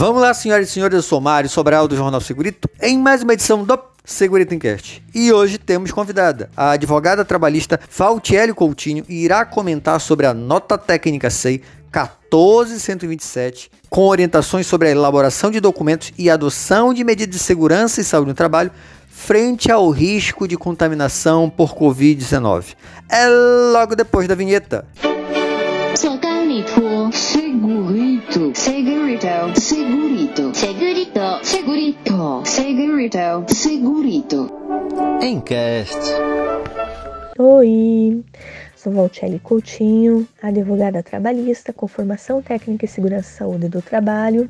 Vamos lá, senhoras e senhores, eu sou Mário Sobral do Jornal Segurito, em mais uma edição do Segurito Encast. E hoje temos convidada, a advogada trabalhista Faltiele Coutinho, irá comentar sobre a nota técnica SEI 14127, com orientações sobre a elaboração de documentos e adoção de medidas de segurança e saúde no trabalho frente ao risco de contaminação por Covid-19. É logo depois da vinheta. Segurito, segurito, segurito, segurito, segurito, segurito, segurito. Encast. Oi, sou Valtelli Coutinho, advogada trabalhista com formação técnica em segurança e saúde do trabalho.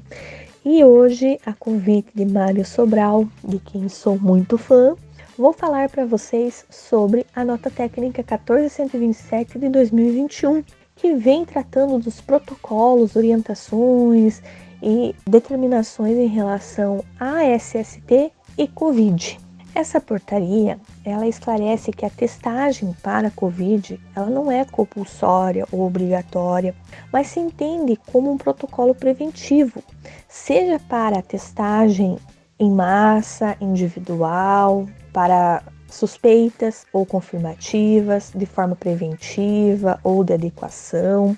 E hoje, a convite de Mário Sobral, de quem sou muito fã, vou falar para vocês sobre a nota técnica 14127 de 2021, que vem tratando dos protocolos, orientações e determinações em relação a SST e COVID. Essa portaria, ela esclarece que a testagem para COVID, ela não é compulsória ou obrigatória, mas se entende como um protocolo preventivo, seja para a testagem em massa, individual, para suspeitas ou confirmativas, de forma preventiva ou de adequação.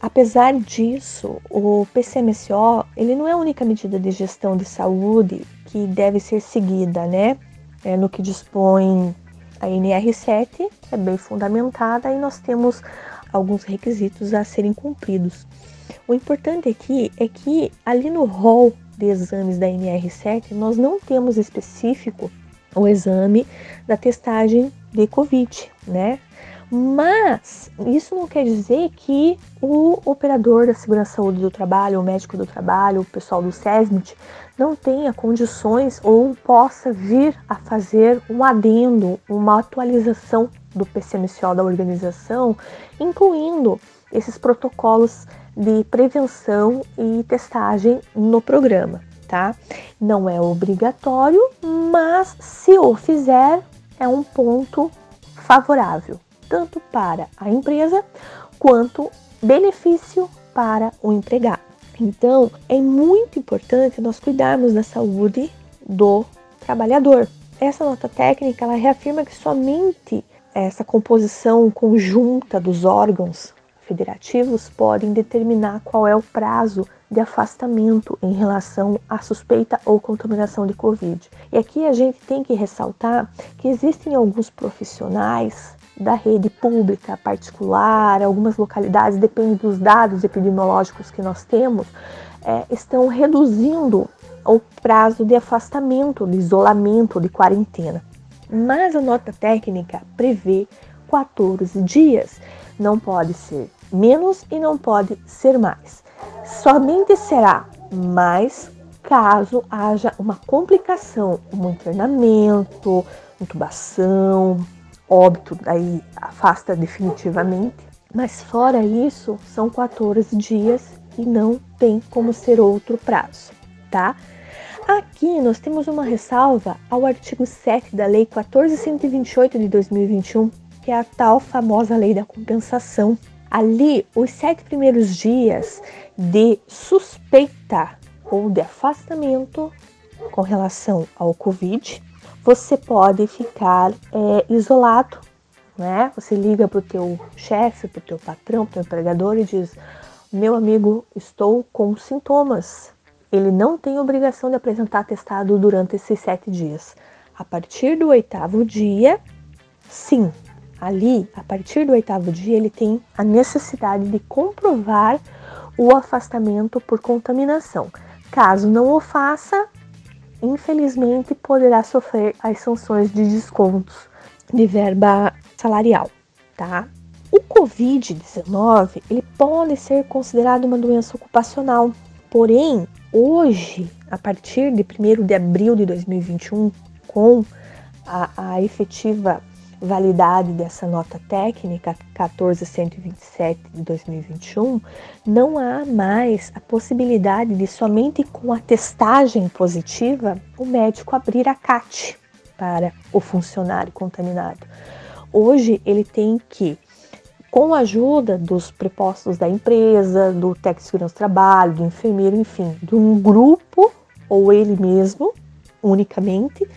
Apesar disso, o PCMSO ele não é a única medida de gestão de saúde que deve ser seguida, né? É no que dispõe a NR7, é bem fundamentada e nós temos alguns requisitos a serem cumpridos. O importante aqui é que ali no rol de exames da NR7 nós não temos específico o exame da testagem de Covid, né? Mas isso não quer dizer que o operador da segurança saúde do trabalho, o médico do trabalho, o pessoal do SESMIT não tenha condições ou possa vir a fazer um adendo, uma atualização do PCMCO da organização, incluindo esses protocolos de prevenção e testagem no programa tá? Não é obrigatório, mas se o fizer, é um ponto favorável, tanto para a empresa quanto benefício para o empregado. Então, é muito importante nós cuidarmos da saúde do trabalhador. Essa nota técnica ela reafirma que somente essa composição conjunta dos órgãos federativos podem determinar qual é o prazo de afastamento em relação à suspeita ou contaminação de Covid. E aqui a gente tem que ressaltar que existem alguns profissionais da rede pública, particular, algumas localidades, depende dos dados epidemiológicos que nós temos, é, estão reduzindo o prazo de afastamento, de isolamento, de quarentena. Mas a nota técnica prevê 14 dias, não pode ser menos e não pode ser mais. Somente será mais caso haja uma complicação, um internamento, intubação, óbito, aí afasta definitivamente. Mas fora isso, são 14 dias e não tem como ser outro prazo, tá? Aqui nós temos uma ressalva ao artigo 7 da Lei 14128 de 2021, que é a tal famosa Lei da Compensação, ali os sete primeiros dias de suspeita ou de afastamento com relação ao Covid, você pode ficar é, isolado, né? Você liga para o teu chefe, para o teu patrão, para o empregador e diz: meu amigo, estou com sintomas. Ele não tem obrigação de apresentar atestado durante esses sete dias. A partir do oitavo dia, sim, ali, a partir do oitavo dia, ele tem a necessidade de comprovar o afastamento por contaminação. Caso não o faça, infelizmente poderá sofrer as sanções de descontos de verba salarial, tá? O COVID-19 ele pode ser considerado uma doença ocupacional, porém hoje, a partir de 1 de abril de 2021, com a, a efetiva validade dessa nota técnica 14127 de 2021, não há mais a possibilidade de somente com a testagem positiva o médico abrir a CAT para o funcionário contaminado. Hoje ele tem que com a ajuda dos prepostos da empresa, do técnico de segurança do trabalho, do enfermeiro, enfim, de um grupo ou ele mesmo, unicamente,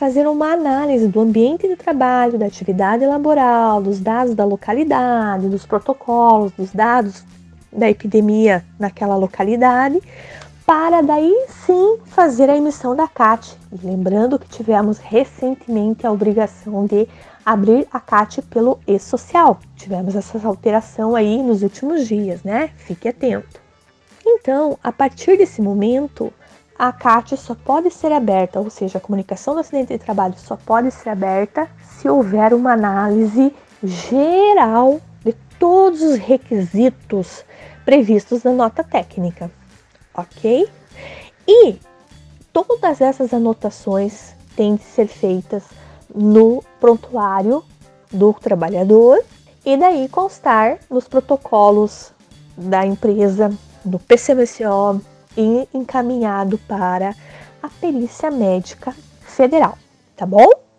fazer uma análise do ambiente de trabalho, da atividade laboral, dos dados da localidade, dos protocolos, dos dados da epidemia naquela localidade, para daí sim fazer a emissão da CAT. Lembrando que tivemos recentemente a obrigação de abrir a CAT pelo e-social. Tivemos essa alteração aí nos últimos dias, né? Fique atento. Então, a partir desse momento, a CAT só pode ser aberta, ou seja, a comunicação do acidente de trabalho só pode ser aberta se houver uma análise geral de todos os requisitos previstos na nota técnica ok? E todas essas anotações têm de ser feitas no prontuário do trabalhador e daí constar nos protocolos da empresa, do PCMSO e encaminhado para a perícia médica federal, tá bom?